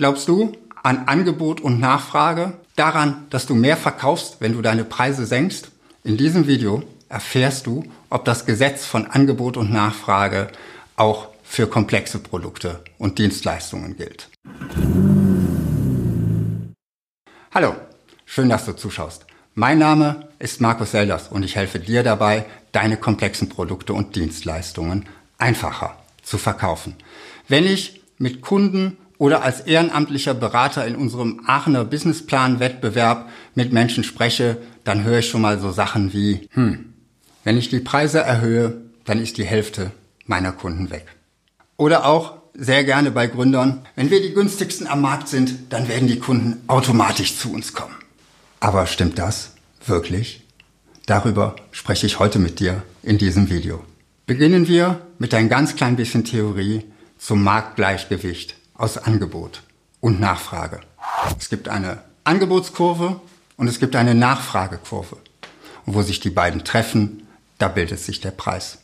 Glaubst du an Angebot und Nachfrage? Daran, dass du mehr verkaufst, wenn du deine Preise senkst? In diesem Video erfährst du, ob das Gesetz von Angebot und Nachfrage auch für komplexe Produkte und Dienstleistungen gilt. Hallo, schön, dass du zuschaust. Mein Name ist Markus Selders und ich helfe dir dabei, deine komplexen Produkte und Dienstleistungen einfacher zu verkaufen. Wenn ich mit Kunden oder als ehrenamtlicher Berater in unserem Aachener Businessplan-Wettbewerb mit Menschen spreche, dann höre ich schon mal so Sachen wie, hm, wenn ich die Preise erhöhe, dann ist die Hälfte meiner Kunden weg. Oder auch sehr gerne bei Gründern, wenn wir die günstigsten am Markt sind, dann werden die Kunden automatisch zu uns kommen. Aber stimmt das wirklich? Darüber spreche ich heute mit dir in diesem Video. Beginnen wir mit ein ganz klein bisschen Theorie zum Marktgleichgewicht aus Angebot und Nachfrage. Es gibt eine Angebotskurve und es gibt eine Nachfragekurve. Und wo sich die beiden treffen, da bildet sich der Preis.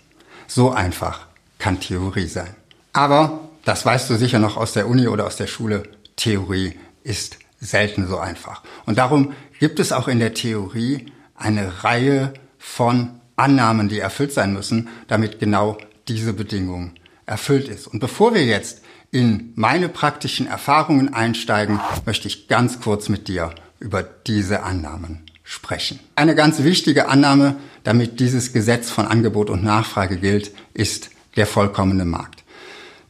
So einfach kann Theorie sein. Aber, das weißt du sicher noch aus der Uni oder aus der Schule, Theorie ist selten so einfach. Und darum gibt es auch in der Theorie eine Reihe von Annahmen, die erfüllt sein müssen, damit genau diese Bedingung erfüllt ist. Und bevor wir jetzt in meine praktischen Erfahrungen einsteigen, möchte ich ganz kurz mit dir über diese Annahmen sprechen. Eine ganz wichtige Annahme, damit dieses Gesetz von Angebot und Nachfrage gilt, ist der vollkommene Markt.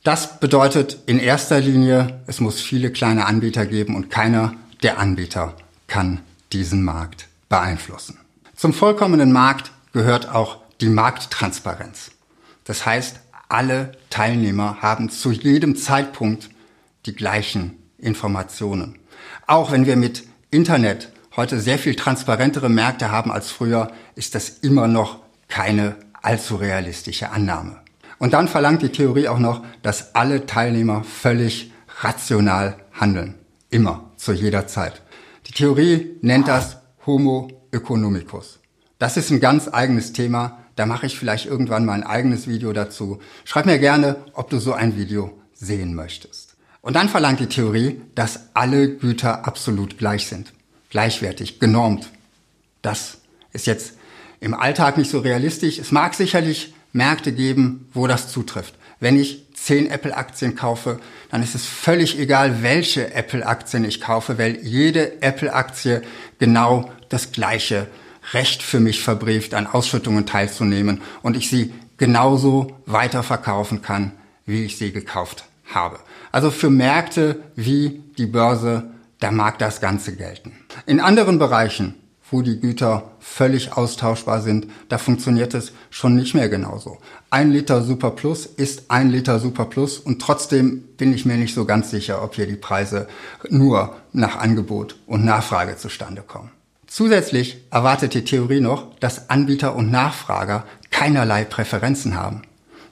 Das bedeutet in erster Linie, es muss viele kleine Anbieter geben und keiner der Anbieter kann diesen Markt beeinflussen. Zum vollkommenen Markt gehört auch die Markttransparenz. Das heißt, alle Teilnehmer haben zu jedem Zeitpunkt die gleichen Informationen. Auch wenn wir mit Internet heute sehr viel transparentere Märkte haben als früher, ist das immer noch keine allzu realistische Annahme. Und dann verlangt die Theorie auch noch, dass alle Teilnehmer völlig rational handeln. Immer, zu jeder Zeit. Die Theorie nennt das Homo economicus. Das ist ein ganz eigenes Thema. Da mache ich vielleicht irgendwann mal ein eigenes Video dazu. Schreib mir gerne, ob du so ein Video sehen möchtest. Und dann verlangt die Theorie, dass alle Güter absolut gleich sind. Gleichwertig, genormt. Das ist jetzt im Alltag nicht so realistisch. Es mag sicherlich Märkte geben, wo das zutrifft. Wenn ich zehn Apple-Aktien kaufe, dann ist es völlig egal, welche Apple-Aktien ich kaufe, weil jede Apple-Aktie genau das gleiche Recht für mich verbrieft, an Ausschüttungen teilzunehmen und ich sie genauso weiterverkaufen kann, wie ich sie gekauft habe. Also für Märkte wie die Börse, da mag das Ganze gelten. In anderen Bereichen wo die Güter völlig austauschbar sind, da funktioniert es schon nicht mehr genauso. Ein Liter Super Plus ist ein Liter Super Plus und trotzdem bin ich mir nicht so ganz sicher, ob hier die Preise nur nach Angebot und Nachfrage zustande kommen. Zusätzlich erwartet die Theorie noch, dass Anbieter und Nachfrager keinerlei Präferenzen haben.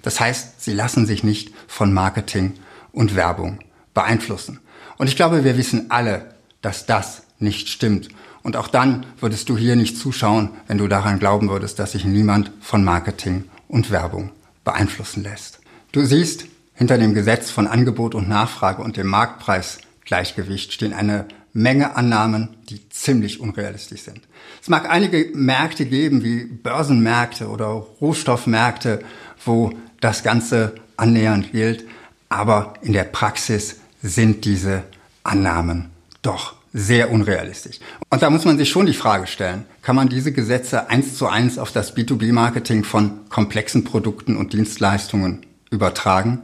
Das heißt, sie lassen sich nicht von Marketing und Werbung beeinflussen. Und ich glaube, wir wissen alle, dass das nicht stimmt und auch dann würdest du hier nicht zuschauen, wenn du daran glauben würdest, dass sich niemand von Marketing und Werbung beeinflussen lässt. Du siehst, hinter dem Gesetz von Angebot und Nachfrage und dem Marktpreisgleichgewicht stehen eine Menge Annahmen, die ziemlich unrealistisch sind. Es mag einige Märkte geben, wie Börsenmärkte oder Rohstoffmärkte, wo das Ganze annähernd gilt, aber in der Praxis sind diese Annahmen doch sehr unrealistisch. Und da muss man sich schon die Frage stellen, kann man diese Gesetze eins zu eins auf das B2B-Marketing von komplexen Produkten und Dienstleistungen übertragen?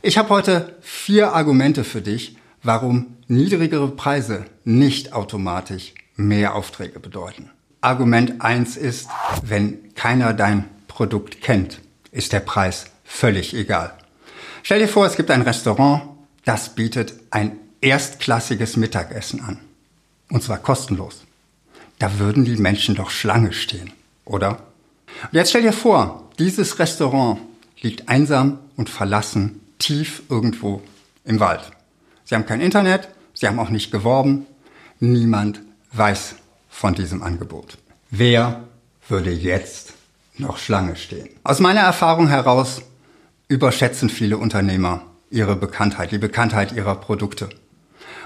Ich habe heute vier Argumente für dich, warum niedrigere Preise nicht automatisch mehr Aufträge bedeuten. Argument eins ist, wenn keiner dein Produkt kennt, ist der Preis völlig egal. Stell dir vor, es gibt ein Restaurant, das bietet ein erstklassiges Mittagessen an. Und zwar kostenlos. Da würden die Menschen doch Schlange stehen, oder? Und jetzt stell dir vor, dieses Restaurant liegt einsam und verlassen tief irgendwo im Wald. Sie haben kein Internet, sie haben auch nicht geworben, niemand weiß von diesem Angebot. Wer würde jetzt noch Schlange stehen? Aus meiner Erfahrung heraus überschätzen viele Unternehmer ihre Bekanntheit, die Bekanntheit ihrer Produkte.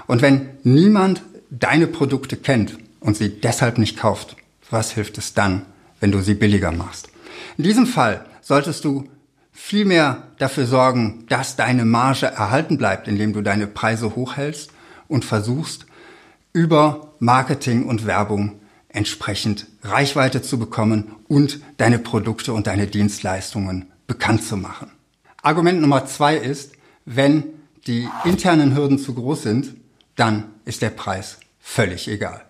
Und wenn niemand deine Produkte kennt und sie deshalb nicht kauft, was hilft es dann, wenn du sie billiger machst? In diesem Fall solltest du vielmehr dafür sorgen, dass deine Marge erhalten bleibt, indem du deine Preise hochhältst und versuchst, über Marketing und Werbung entsprechend Reichweite zu bekommen und deine Produkte und deine Dienstleistungen bekannt zu machen. Argument Nummer zwei ist, wenn die internen Hürden zu groß sind, dann ist der Preis völlig egal.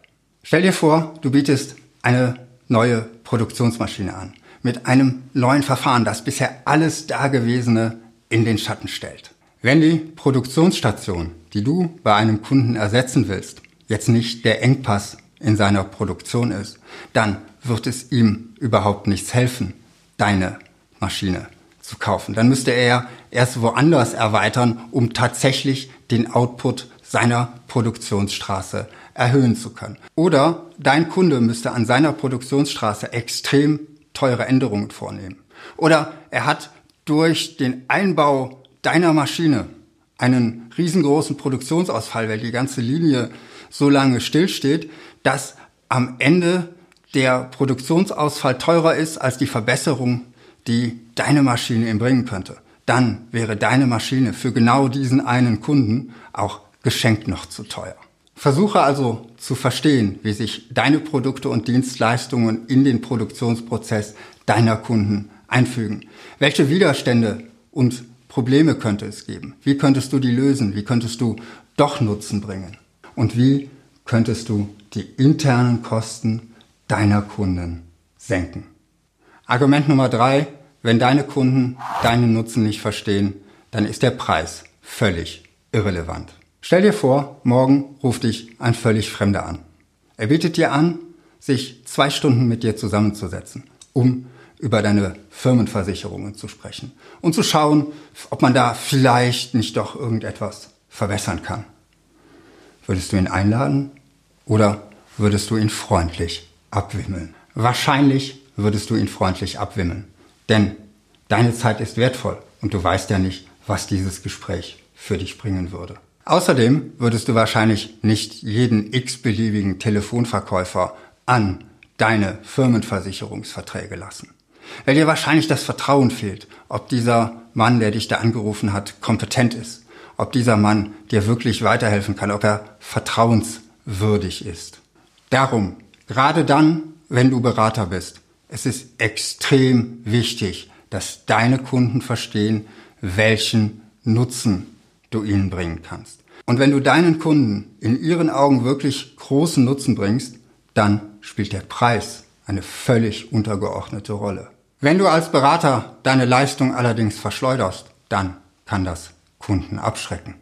Stell dir vor, du bietest eine neue Produktionsmaschine an mit einem neuen Verfahren, das bisher alles Dagewesene in den Schatten stellt. Wenn die Produktionsstation, die du bei einem Kunden ersetzen willst, jetzt nicht der Engpass in seiner Produktion ist, dann wird es ihm überhaupt nichts helfen, deine Maschine zu kaufen. Dann müsste er erst woanders erweitern, um tatsächlich den Output seiner Produktionsstraße erhöhen zu können. Oder dein Kunde müsste an seiner Produktionsstraße extrem teure Änderungen vornehmen. Oder er hat durch den Einbau deiner Maschine einen riesengroßen Produktionsausfall, weil die ganze Linie so lange stillsteht, dass am Ende der Produktionsausfall teurer ist als die Verbesserung, die deine Maschine ihm bringen könnte. Dann wäre deine Maschine für genau diesen einen Kunden auch geschenkt noch zu teuer. Versuche also zu verstehen, wie sich deine Produkte und Dienstleistungen in den Produktionsprozess deiner Kunden einfügen. Welche Widerstände und Probleme könnte es geben? Wie könntest du die lösen? Wie könntest du doch Nutzen bringen? Und wie könntest du die internen Kosten deiner Kunden senken? Argument Nummer drei, wenn deine Kunden deinen Nutzen nicht verstehen, dann ist der Preis völlig irrelevant. Stell dir vor, morgen ruft dich ein völlig Fremder an. Er bietet dir an, sich zwei Stunden mit dir zusammenzusetzen, um über deine Firmenversicherungen zu sprechen und zu schauen, ob man da vielleicht nicht doch irgendetwas verbessern kann. Würdest du ihn einladen oder würdest du ihn freundlich abwimmeln? Wahrscheinlich würdest du ihn freundlich abwimmeln, denn deine Zeit ist wertvoll und du weißt ja nicht, was dieses Gespräch für dich bringen würde. Außerdem würdest du wahrscheinlich nicht jeden x-beliebigen Telefonverkäufer an deine Firmenversicherungsverträge lassen. Weil dir wahrscheinlich das Vertrauen fehlt, ob dieser Mann, der dich da angerufen hat, kompetent ist, ob dieser Mann dir wirklich weiterhelfen kann, ob er vertrauenswürdig ist. Darum, gerade dann, wenn du Berater bist, es ist extrem wichtig, dass deine Kunden verstehen, welchen Nutzen du ihnen bringen kannst. Und wenn du deinen Kunden in ihren Augen wirklich großen Nutzen bringst, dann spielt der Preis eine völlig untergeordnete Rolle. Wenn du als Berater deine Leistung allerdings verschleuderst, dann kann das Kunden abschrecken.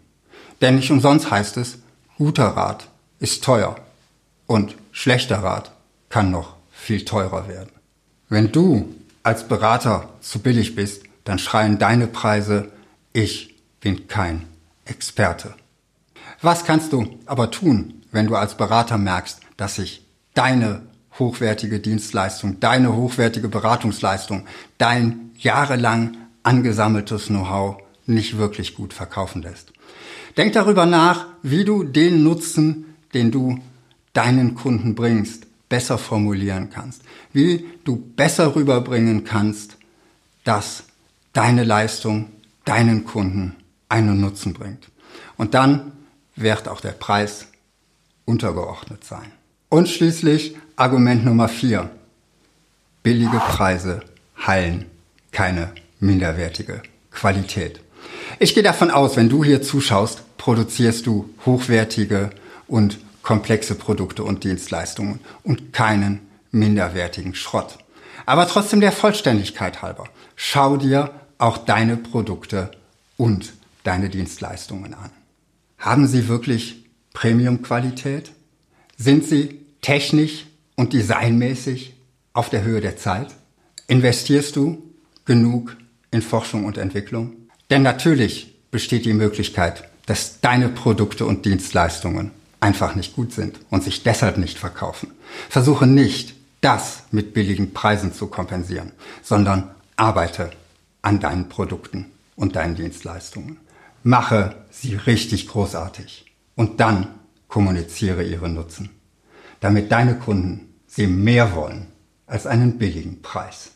Denn nicht umsonst heißt es, guter Rat ist teuer und schlechter Rat kann noch viel teurer werden. Wenn du als Berater zu billig bist, dann schreien deine Preise, ich bin kein Experte. Was kannst du aber tun, wenn du als Berater merkst, dass sich deine hochwertige Dienstleistung, deine hochwertige Beratungsleistung, dein jahrelang angesammeltes Know-how nicht wirklich gut verkaufen lässt? Denk darüber nach, wie du den Nutzen, den du deinen Kunden bringst, besser formulieren kannst, wie du besser rüberbringen kannst, dass deine Leistung deinen Kunden einen Nutzen bringt. Und dann wird auch der Preis untergeordnet sein. Und schließlich Argument Nummer vier. Billige Preise heilen keine minderwertige Qualität. Ich gehe davon aus, wenn du hier zuschaust, produzierst du hochwertige und komplexe Produkte und Dienstleistungen und keinen minderwertigen Schrott. Aber trotzdem der Vollständigkeit halber, schau dir auch deine Produkte und deine Dienstleistungen an. Haben sie wirklich Premium-Qualität? Sind sie technisch und designmäßig auf der Höhe der Zeit? Investierst du genug in Forschung und Entwicklung? Denn natürlich besteht die Möglichkeit, dass deine Produkte und Dienstleistungen einfach nicht gut sind und sich deshalb nicht verkaufen. Versuche nicht, das mit billigen Preisen zu kompensieren, sondern arbeite an deinen Produkten und deinen Dienstleistungen. Mache sie richtig großartig. Und dann kommuniziere ihre Nutzen, damit deine Kunden sie mehr wollen als einen billigen Preis.